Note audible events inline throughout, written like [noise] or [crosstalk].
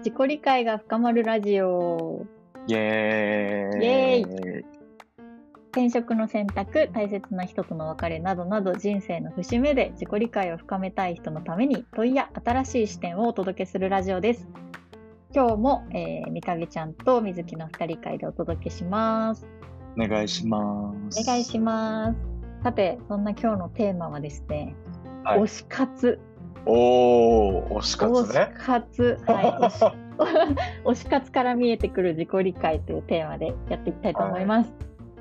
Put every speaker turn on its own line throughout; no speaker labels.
自己理解が深まるラジオ。
イエーイ
イエー転職の選択、大切な人との別れなどなど人生の節目で自己理解を深めたい人のために問いや新しい視点をお届けするラジオです。今日も、えー、みかげちゃんとみずきの二人会でお届けします。
お願いします。
お願いします。さて、そんな今日のテーマはですね、
はい
推し活。
おー、推し活
推
ね。
し活。はい [laughs] 推し活から見えてくる自己理解というテーマでやっていきたいと思います。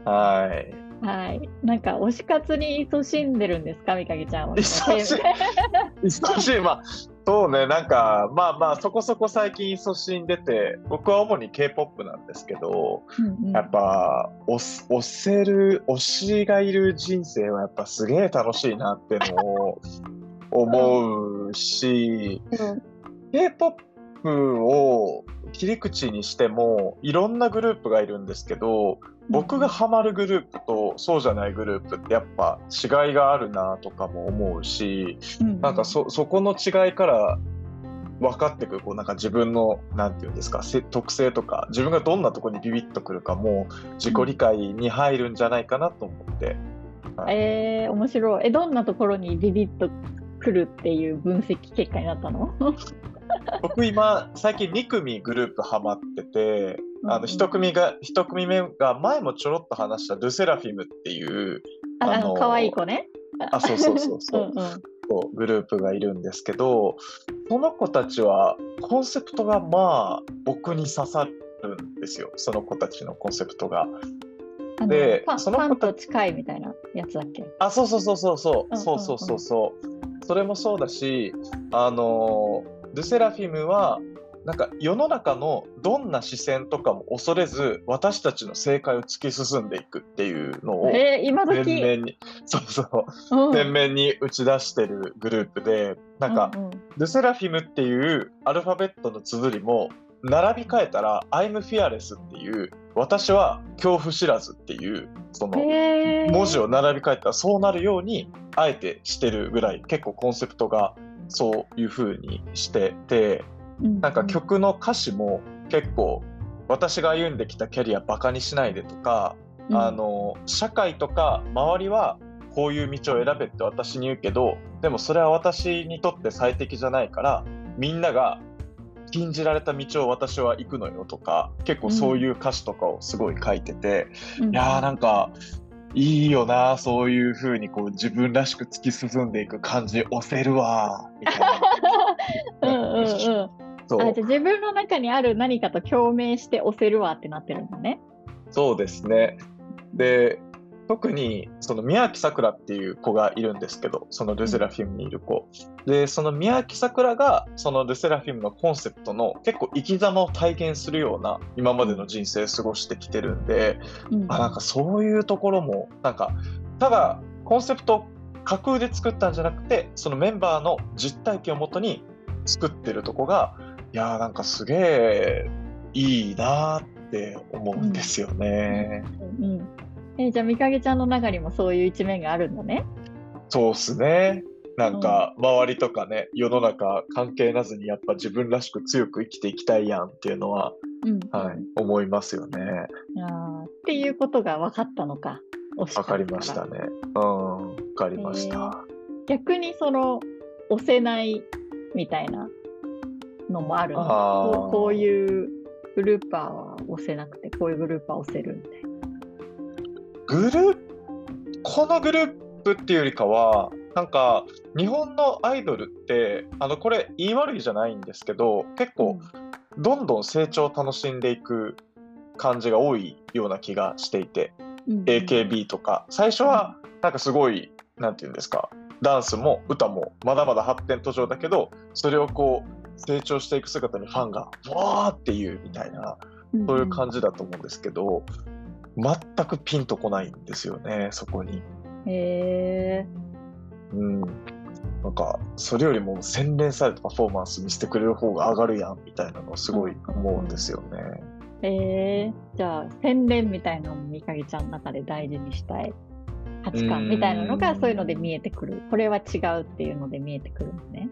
はい。
はい。なんか推し活に勤しんでるんですか、みかげちゃんは。
勤し少し、まあ、そうね、なんか、まあまあ、そこそこ最近勤しんでて、僕は主に K-POP なんですけど、
うんうん
やっぱ、推せる、推しがいる人生はやっぱすげえ楽しいなっていうのを思うし、K-POP を切り口にしてもいろんなグループがいるんですけど僕がハマるグループとそうじゃないグループってやっぱ違いがあるなとかも思うし
うん
なんかそそこの違いから分かってくるこうなんか自分のなんていうんですかせ特性とか自分がどんなところにビビッとくるかも自己理解に入るんじゃないかなと思って。
えー、面白い。え、どんなところにビビッとくるっていう分析結果になったの？[laughs]
僕今最近2組グループハマっててあの一組が一組目が前もちょろっと話したルセラフィムっていう
あ、あの、可愛い子ね。
あそうそうそうそう。[laughs]
うん
グループがいるんですけどその子たちはコンセプトがまあ僕に刺さるんですよ。その子たちのコンセプトが。でその子
と近いみたいなやつだっけ？
あそうそうそうそうそう。
うん。
そうそうそうそうそれもそうだしあのルセラフィムはなんか世の中のどんな視線とかも恐れず私たちの正解を突き進んでいくっていうのを
えー、今
前
時
面に [laughs] そうそう。
うん。
前面に打ち出してるグループでなんか、ルセラフィムっていうアルファベットの綴りも並び替えたら「I'm fearless」っていう私は恐怖知らずっていうその文字を並び替えたらそうなるようにあえてしてるぐらい結構コンセプトがそういう風にしててなんか曲の歌詞も結構私が歩んできたキャリアバカにしないでとか、
うん。
あの社会とか周りはこういう道を選べって私に言うけどでもそれは私にとって最適じゃないからみんなが禁じられた道を私は行くのよとか結構そういう歌詞とかをすごい書いてて、
うん
いやーなんかいいよなそういう風にこう自分らしく突き進んでいく感じ押せるわーみたい [laughs]
うん
な。
うんうん。
そう
あじゃあ自分の中にある何かと共鳴して押せるわってなってるんだね。
そうですね。で、特にその宮脇さくらっていう子がいるんですけど、そのルセラフィムにいる子。で、その宮脇さくらがそのルセラフィムのコンセプトの結構生き様を体現するような今までの人生過ごしてきてるんで、
うん
あ、なんかそういうところも、なんか、ただコンセプトを架空で作ったんじゃなくて、そのメンバーの実体験をもとに作ってるとこが、いやーなんかすげえいいなーって思うんですよね。
うんえじゃあみかげちゃんの中にもそういう一面があるんだね。
そうっすね。なんか周りとかね、世の中関係なずにやっぱ自分らしく強く生きていきたいやんっていうのは、
うん
はい、思いますよね。
あーっていうことが分かったのか。推し活
わかりましたね。うん、わかりました。
逆にその押せないみたいなのもあるのこうこういうグルーパーは押せなくてこういうグルーパーは押せるみたいな。
グループ、このグループっていうよりかは、なんか日本のアイドルって、あのこれ言い悪いじゃないんですけど、結構どんどん成長を楽しんでいく感じが多いような気がしていて、
うん
AKB とか。最初はなんかすごいなんて言うんですかダンスも歌もまだまだ発展途上だけどそれをこう成長していく姿にファンがわーっていうみたいなそういう感じだと思うんですけど全くピンとこないんですよねそこに。
じ。へえ。
うんなんかそれよりも洗練されたパフォーマンス見せてくれる方が上がるやんみたいなのをすごい思うんですよね。
へえ。じゃあ洗練みたいなのもみかげちゃんの中で大事にしたい？価値観みたいなのが
うん
そういうので見えてくる。これは違うっていうので見えてくるんですね。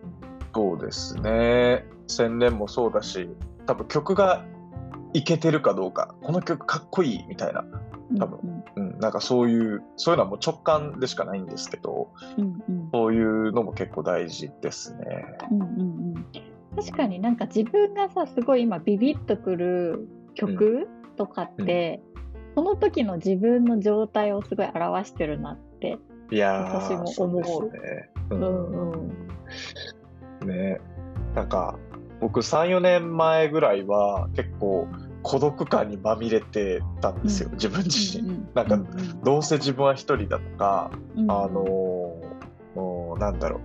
そうですね。洗練もそうだし、多分曲がいけてるかどうか。この曲かっこいいみたいな。多分。うん、なんかそういうそういうのはもう直感でしかないんですけど、
うんうん。
そういうのも結構大事ですね。
うんうんうん。確かになんか自分がさすごい今ビビッとくる曲とかって、その時の自分の状態をすごい表してるなって。
いや
私も思う。
ですね。う
うんんうん。
ね。なんか僕34年前ぐらいは結構孤独感にまみれてたんですよ、
うん。
自分自身。
うん
なんか
うん
どうせ自分は一人だとか、
うん。
あのーなんだろう。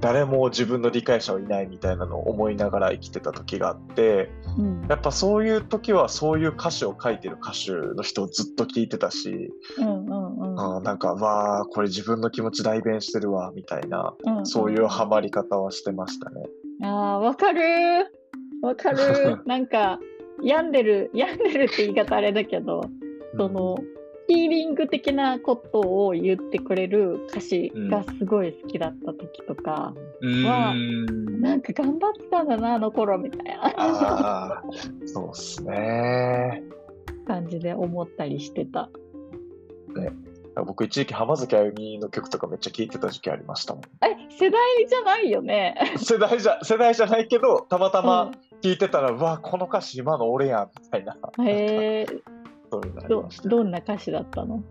誰も自分の理解者はいないみたいなのを思いながら生きてた時があって
うん。
やっぱそういう時はそういう歌詞を書いてる歌手の人をずっと聞いてたし、
うんうんうん。
あーなんかわあこれ自分の気持ち代弁してるわみたいな
うん。
そういうハマり方はしてましたね。
あーわかる。ーわかる。ー [laughs] なんか病んでる病んでるって言い方あれだけどそのヒーリング的なことを言ってくれる歌詞がすごい好きだった時とか、
うん
は
うん。
なんか頑張ってたんだなあの頃みたいな。
そうっすね。
感じで思ったりしてた。
僕一時期浜崎あゆみの曲とかめっちゃ聴いてた時期ありましたもん。
え世代じゃないよね。[laughs]
世代じゃ世代じゃないけどたまた
う
ま聴いてたら、うわこの歌詞今の俺やんみたいな。
んへえ
そういうのあり
ど。どんな歌詞だったの？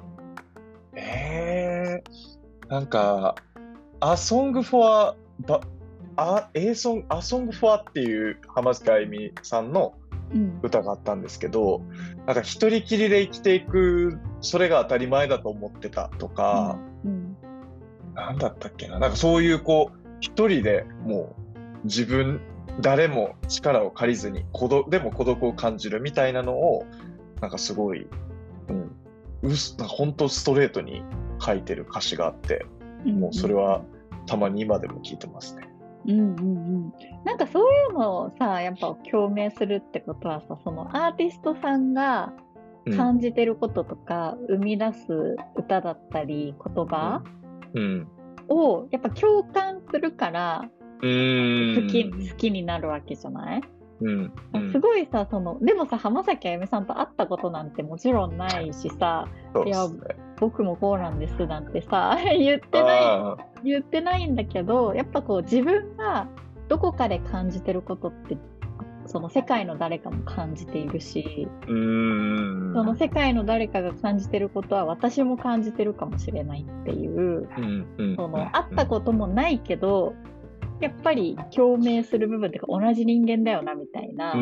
えー、なんか、A Song for ばあ A Song, A Song for っていう浜崎あゆみさんの
うん
歌があったんですけど、なんか一人きりで生きていく、それが当たり前だと思ってたとか、
うん
なんだったっけな、なんかそういうこう、一人でもう自分、誰も力を借りずに孤独、でも孤独を感じるみたいなのを、なんかすごい、うん、うすなんか本当ストレートに書いてる歌詞があって、
うん
もうそれはたまに今でも聞いてますね。
うんうんうん、なんかそういうのをさやっぱ共鳴するってことはさそのアーティストさんが
うん
感じてることとか、生み出す歌だったり言葉
うん。
をやっぱ共感するから。好き,、好きになるわけじゃない、
うん。うん
すごいさそのでもさ浜崎あゆみさんと会ったことなんてもちろんないしさ
そうですね。
僕もこうなんですなんてさ [laughs] 言ってない
あ
言ってないんだけどやっぱこう自分がどこかで感じてることってその世界の誰かも感じているし。その世界の誰かが感じてることは私も感じてるかもしれないっていうその会ったこともないけどやっぱり共鳴する部分っていうか同じ人間だよなみたいな。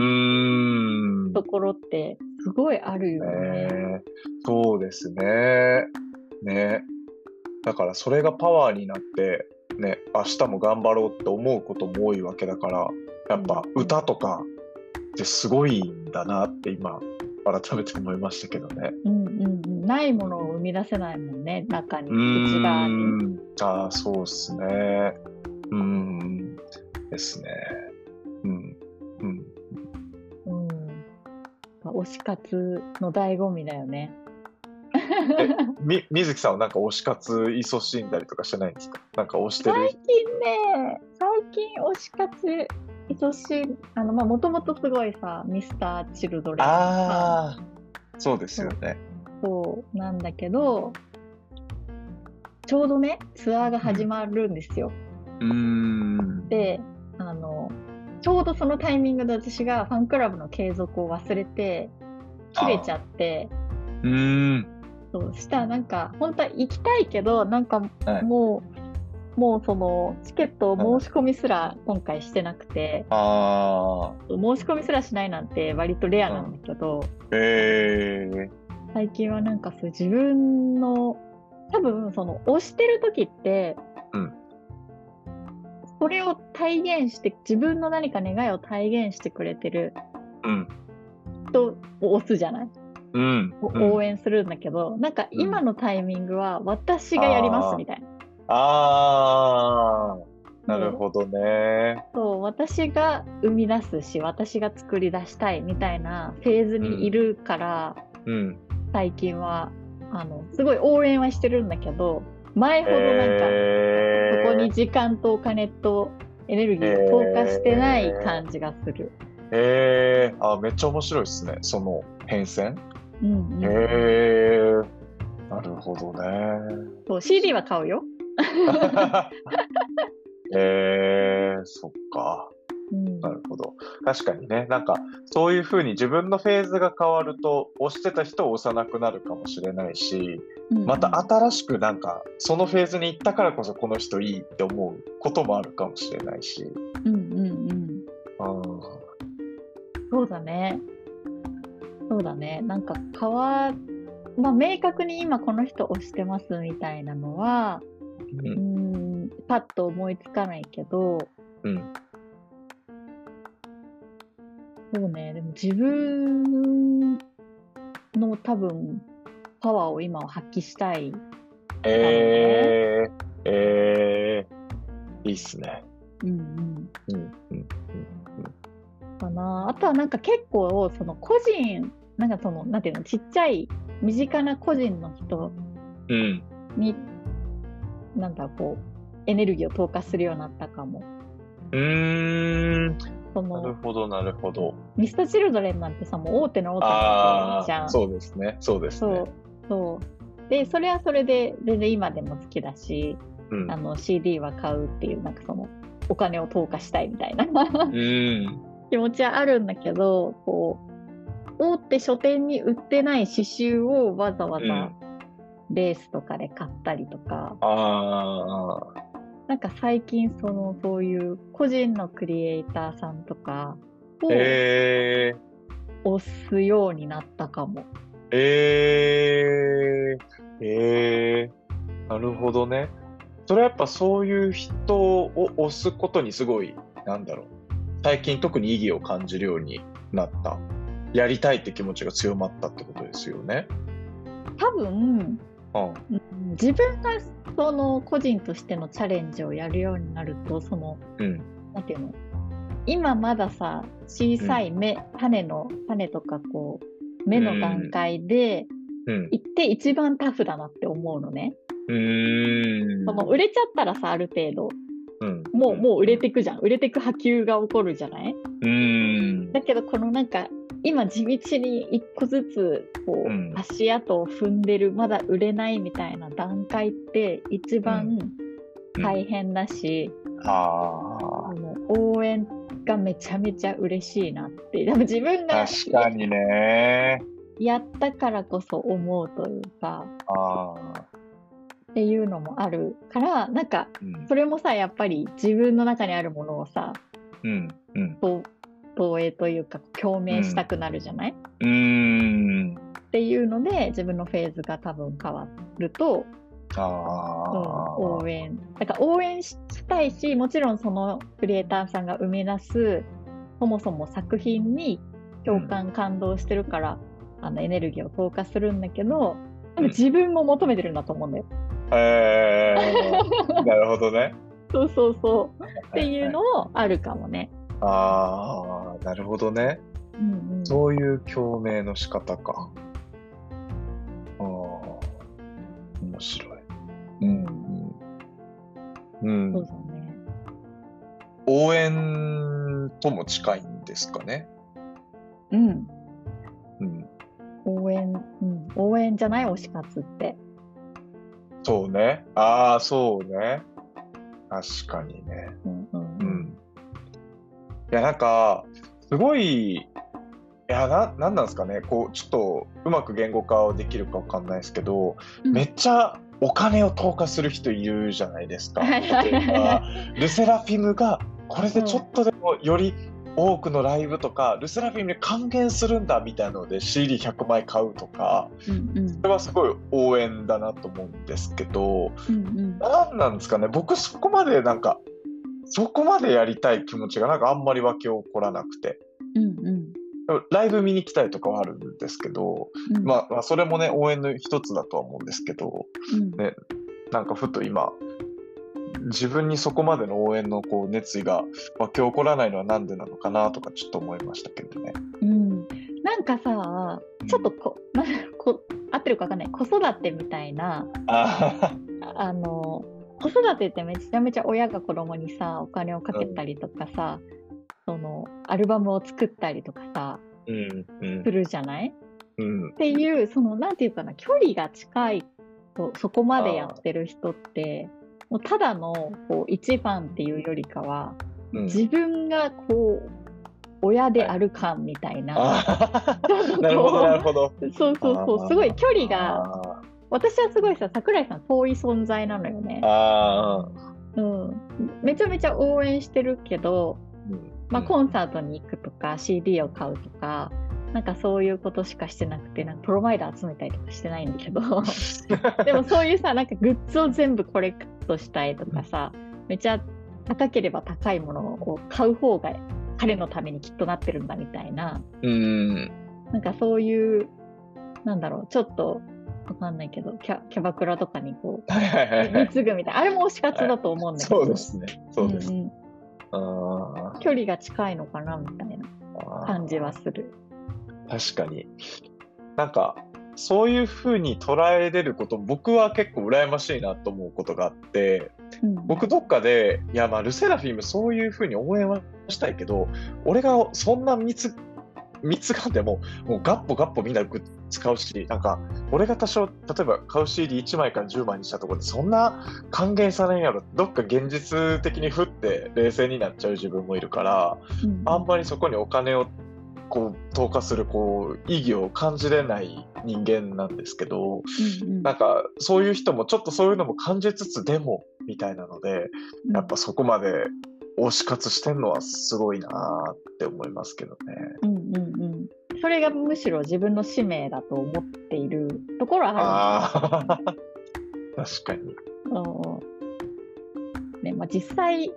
ところってすごいあるよね。
ねそうですね。ね。だからそれがパワーになって、ね、明日も頑張ろうって思うことも多いわけだから、やっぱ
うん
歌とかってすごいんだなって今、改めて思いましたけどね。
うんうんうん、ないものを生み出せないもんね中に内側に。
ん。ああ、そうっすね。うーん。ですね。
推し活の醍醐味だよね。[laughs]
み、水木さんはなんか推し活勤しんだりとかしてないんですか？なんか推してる？
最近ね、最近推し活、愛しい、あの、まあ、もともとすごいさ、ミスター・チルドレン
ああ、そうですよね。
そうなんだけど、ちょうどね、ツアーが始まるんですよ。
うーん。
で、あの、ちょうどそのタイミングで私がファンクラブの継続を忘れて、切れちゃって、
うーん。
そうしたらなんか、本当は行きたいけど、なんか
はい。
もう、もうそのチケットを申し込みすら今回してなくて、
ああ、
申し込みすらしないなんて割とレアなんだけど、
ええ
最近はなんかそう自分の多分その推してる時って、
うん
それを体現して自分の何か願いを体現してくれてる
うん。
人を推すじゃない、
うん。
お
うん
応援するんだけど、なんか今のタイミングは私がやりますみたいな。
ああ、なるほどね。
そう私が生み出すし私が作り出したいみたいなフェーズにいるから、
うん。
最近はあのすごい応援はしてるんだけど前ほどなんか、
え
そこに時間とお金とエネルギーを投下してない感じがする。
えー、あ、めっちゃ面白いですね、その変遷？
うんうん
へえー、なるほどね。
そう CD は買うよ。[laughs]
えー、そっか。
うん
なるほど。確かにね、なんか、そういうふうに自分のフェーズが変わると、押してた人を押さなくなるかもしれないし、
うん
また新しくなんか、そのフェーズに行ったからこそこの人いいって思うこともあるかもしれないし。
うんうんうん。
うん
そうだね。そうだね。なんか変わ、まあ明確に今この人推してますみたいなのは、
う
うんん、パッと思いつかないけど、
うん
そうね、でも自分の多分パワーを今は発揮したい。
えー、えー、いいっすね。
うんうん。
うんうん
かな。あとはなんか結構その個人、なんかその、なんていうの、ちっちゃい身近な個人の人
うん。
に、なんだこう、エネルギーを投下するようになったかも。
うーん。
そ
なる
の、
ほど、なるほど。
ミスターチルドレンなんてさ、もう大手の大手のじゃん。
そうですね。そうですね
そう。そう。で、それはそれで全然今でも好きだし、
うん
あの CD は買うっていう、なんかその、お金を投下したいみたいな
うん。[laughs]
気持ちはあるんだけど、こう、大手書店に売ってない刺繍をわざわざ
うん
レースとかで買ったりとか、
ああ、
なんか最近その、そういう個人のクリエイターさんとかを
えー、
推すようになったかも。
えー、えー、なるほどね。それはやっぱそういう人を推すことにすごい、なんだろう。最近特に意義を感じるようになった。やりたいって気持ちが強まったってことですよね。
多分、
うん。
うん自分がその個人としてのチャレンジをやるようになると、その、
うん。
なんていうの？今まださ小さい芽、種の種とかこう芽の段階で
うん。
行って一番タフだなって思うのね、
うーん。
その売れちゃったらさある程度
うん、
もうもう売れてくじゃん。売れてく波及が起こるじゃない？う
ーん。
だけどこのなんか今地道に一個ずつこう、
うん。
足跡を踏んでるまだ売れないみたいな段階って一番大変だし、
あ
あの応援がめちゃめちゃ嬉しいなってでも自分
あ、
が
確かにね。
やったからこそ思うというか
ああ。
っていうのもあるからなんか
うん。
それもさやっぱり自分の中にあるものをさ
うん。うん。
と投影というか共鳴したくなるじゃない、
うーん。
っていうので自分のフェーズが多分変わると、
あ
うん、
あ。
応援だから応援したいしもちろんそのクリエイターさんが生み出すそもそも作品に共感感動してるから、あのエネルギーを投下するんだけど自分も求めてるんだと思うんだよ。
へえー。なるほどね。[laughs]
そうそうそうっていうのもあるかもね。
ああ、なるほどね。
うんうん、
そういう共鳴の仕方か。ああ、面白い。うん。うん。うん
そうだね。
応援とも近いんですかね。
うん。
うん。
応援、うん、応援じゃない推し活って。
そうね。ああ、そうね。確かにね。
うんうん
う
うん
ん。いや、なんか、すごい、いや、な、なんなんですかね。こう、ちょっと、うまく言語化できるかわかんないですけど、
うん
めっちゃお金を投下する人いるじゃないですか。ルセラフィムが、これでちょっとでもより多くのライブとか、ルセラフィムに還元するんだみたいなので CD100 枚買うとか、
うんうん。
それはすごい応援だなと思うんですけど、
うんうん。
なんなんですかね、僕そこまでなんか、そこまでやりたい気持ちがなんかあんまり湧き起こらなくて、
うんうん
ライブ見に来たいとかはあるんですけど、
うん。
まあ、まあそれもね、応援の一つだとは思うんですけど、
うん。
ねなんかふと今、自分にそこまでの応援のこう熱意が湧き起こらないのはなんでなのかなとかちょっと思いましたけどね。
うん。なんかさ、ちょっとこ、なこ合ってるかわかんない、子育てみたいな、
あ
あの、子育てってめちゃめちゃ親が子供にさ、お金をかけたりとかさ、そのアルバムを作ったりとかさ
うんうん。
するじゃない？
うん。
っていうそのなんていうかな距離が近いとそこまでやってる人ってもうただのこう一ファンっていうよりかは
うん。
自分がこう親である感みたいな、[laughs]
なるほどなるほど。
そうそうそうすごい距離が
あ
私はすごいさ桜井さん遠い存在なのよね。うん、めちゃめちゃ応援してるけど、
ー、うん
まあ、コンサートに行くとか CD を買うとかなんかそういうことしかしてなくてなんかプロマイダー集めたりとかしてないんだけど。[laughs] でもそういうさなんかグッズを全部コレクトしたいとかさめちゃ高ければ高いものを買う方が彼のためにきっとなってるんだみたいな。
うん。
なんかそういうなんだろうちょっとわかんないけどキャキャバクラとかにこ
はいはいは
う
いはい。
貢ぐみたいな。あれも推し活だと思うんだけど、
そうですね。そうです。
んん。
あ
距離が近いのかなみたいな
ー
感じはする。
確かに。なんか、そういうふうに捉えれること、僕は結構羨ましいなと思うことがあって、
うん
僕どっかで、いや、まあ、ルセラフィムそういうふうに応援はしたいけど、俺がそんな密、密がでも、もうガッポガッポみんなグッズ使うし、なんか、俺が多少、例えば買う CD1 枚から10枚にしたところで、そんな還元されんやろ、どっか現実的に振って冷静になっちゃう自分もいるから、
うん。
あんまりそこにお金をこう投下するこう意義を感じれない人間なんですけど、
うんうん。
なんかそういう人もちょっとそういうのも感じつつでもみたいなので、やっぱそこまで推し活してんのはすごいなーって思いますけどね。
うんうんうんそれがむしろ自分の使命だと思っているところはあ
ああ、確かに。
る。うんねまあ、実際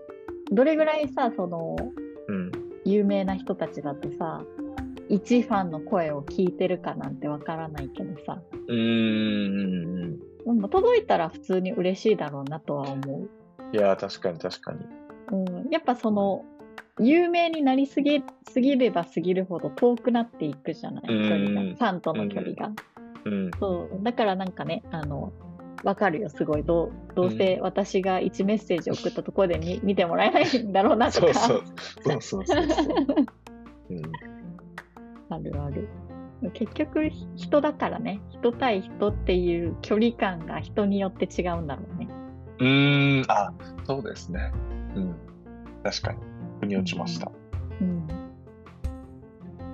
どれぐらいさその
うん。
有名な人たちだとさ一ファンの声を聞いてるかなんてわからないけどさ
うーん。
届いたら普通に嬉しいだろうなとは思
いやー、確かに確かに。
う。うん、やっぱその有名になりすぎすぎればすぎるほど遠くなっていくじゃない距離が
うん
ファンとの距離が。
うん。
そうだからなんかねあのわかるよすごいどうどうせ私が1メッセージ送ったところで見見てもらえないんだろうなとか
そうそう。そうそうそうそう。[laughs] うん
あるある結局人だからね人対人っていう距離感が人によって違うんだろうね
うーん、あ、そうですね。うん。確かに。腑に落ちました。
うん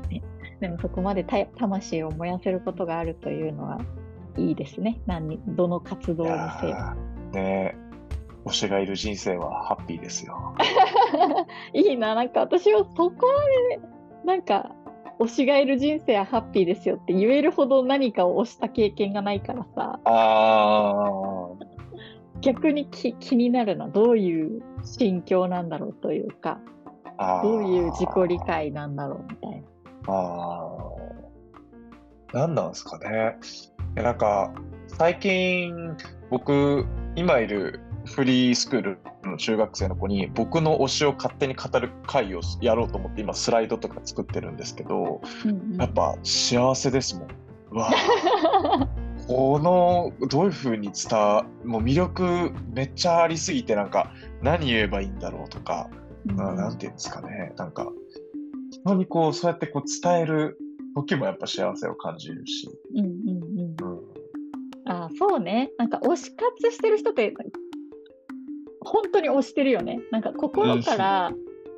ねでもそこまでた魂を燃やせることがあるというのはいいですね何どの活動
い
にせよ
ねえ推しがいる人生はハッピーですよ。[laughs]
いいな、なんか私はそこまで、なんか、推しがいる人生はハッピーですよって言えるほど何かを推した経験がないからさ、
あ
逆にき気になるな、どういう心境なんだろうというか、
あ。
どういう自己理解なんだろうみたいな。
ああ。何なんですかね。なんか、最近、僕、今いるフリースクールの中学生の子に、僕の推しを勝手に語る会をやろうと思って、今、スライドとか作ってるんですけど、
うんうん
やっぱ幸せですもん。うわ [laughs] このどういう風に伝わもう魅力めっちゃありすぎてなんか何言えばいいんだろうとか、
うん。
ななんていうんですかね。なんか人にこうそうやってこう伝える時もやっぱ幸せを感じるし、
うんうんうん。
うん、
あそうね。なんか推し活してる人って、本当に推してるよね。なんか心から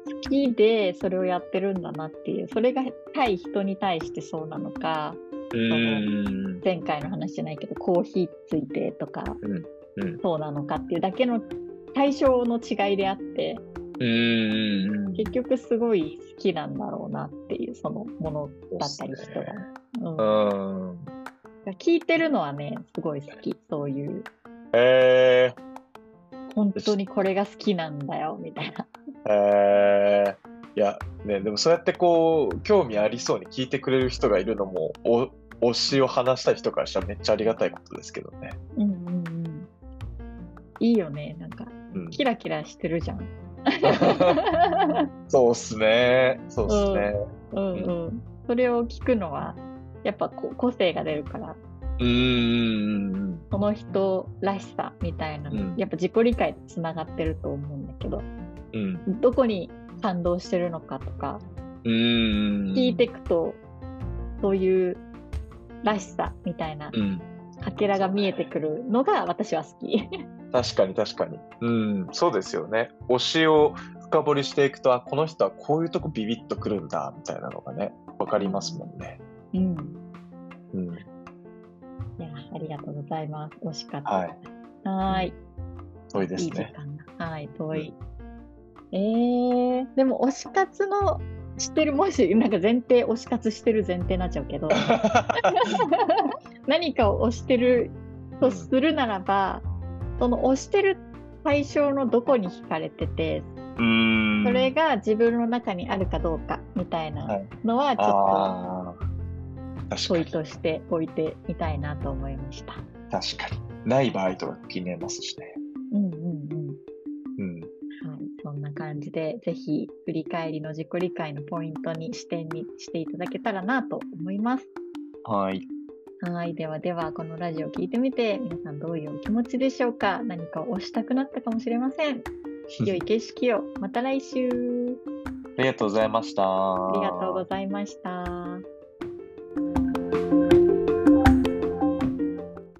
好きでそれをやってるんだなっていう、それが対人に対してそうなのか、前回の話じゃないけど、コーヒーついてとか、
うん。
そうなのかっていうだけの対象の違いであって、
うーん
結局すごい好きなんだろうなっていう、そのものだったり人が。うん。
うん
聞いてるのはね、すごい好き。そういう、
え
本当にこれが好きなんだよ、みたいな。
ー、えー、いやねでもそうやってこう興味ありそうに聞いてくれる人がいるのもお推しを話したい人からしたらめっちゃありがたいことですけどね。
うんうんうん。いいよね、なんか、
うん
キラキラしてるじゃん。[laughs]
そうっすね。そうっすね。
うんうん。それを聞くのは、やっぱこう個性が出るから、
うーん。
その人らしさみたいなの、
うん
やっぱ自己理解とつながってると思うんだけど、
うん。
どこに感動してるのかとか、
うーん。
聞いていくと、そういうらしさみたいな
うん。
かけらが見えてくるのが私は好き。
確かに確かに。うん、そうですよね。推しを深掘りしていくと、あ、この人はこういうとこビビッとくるんだ、みたいなのがね、わかりますもんね。
うん。
うん。
いや、ありがとうございます。惜しかった。
はい。
はーい。
遠いです
いい時
ね。
間だ。はい、遠い。えー、でも推し活の知ってる、もし、なんか前提、推し活してる前提になっちゃうけど、[laughs] 何かを推してるとするならば、その推してる対象のどこに惹かれてて。それが自分の中にあるかどうかみたい
は
ないのは、ちょっ。と。問いとして置いてみたいなと思いました。
確かに。ない場合とか気になりますしね。
感じで、ぜひ振り返りの自己理解のポイントに視点にしていただけたらなと思います。
はい。
はい、ではでは、このラジオを聞いてみて、皆さんどういうお気持ちでしょうか？何かを押したくなったかもしれません。[laughs] 良い景色を。また来週。
ありがとうございました。
ありがとうございました。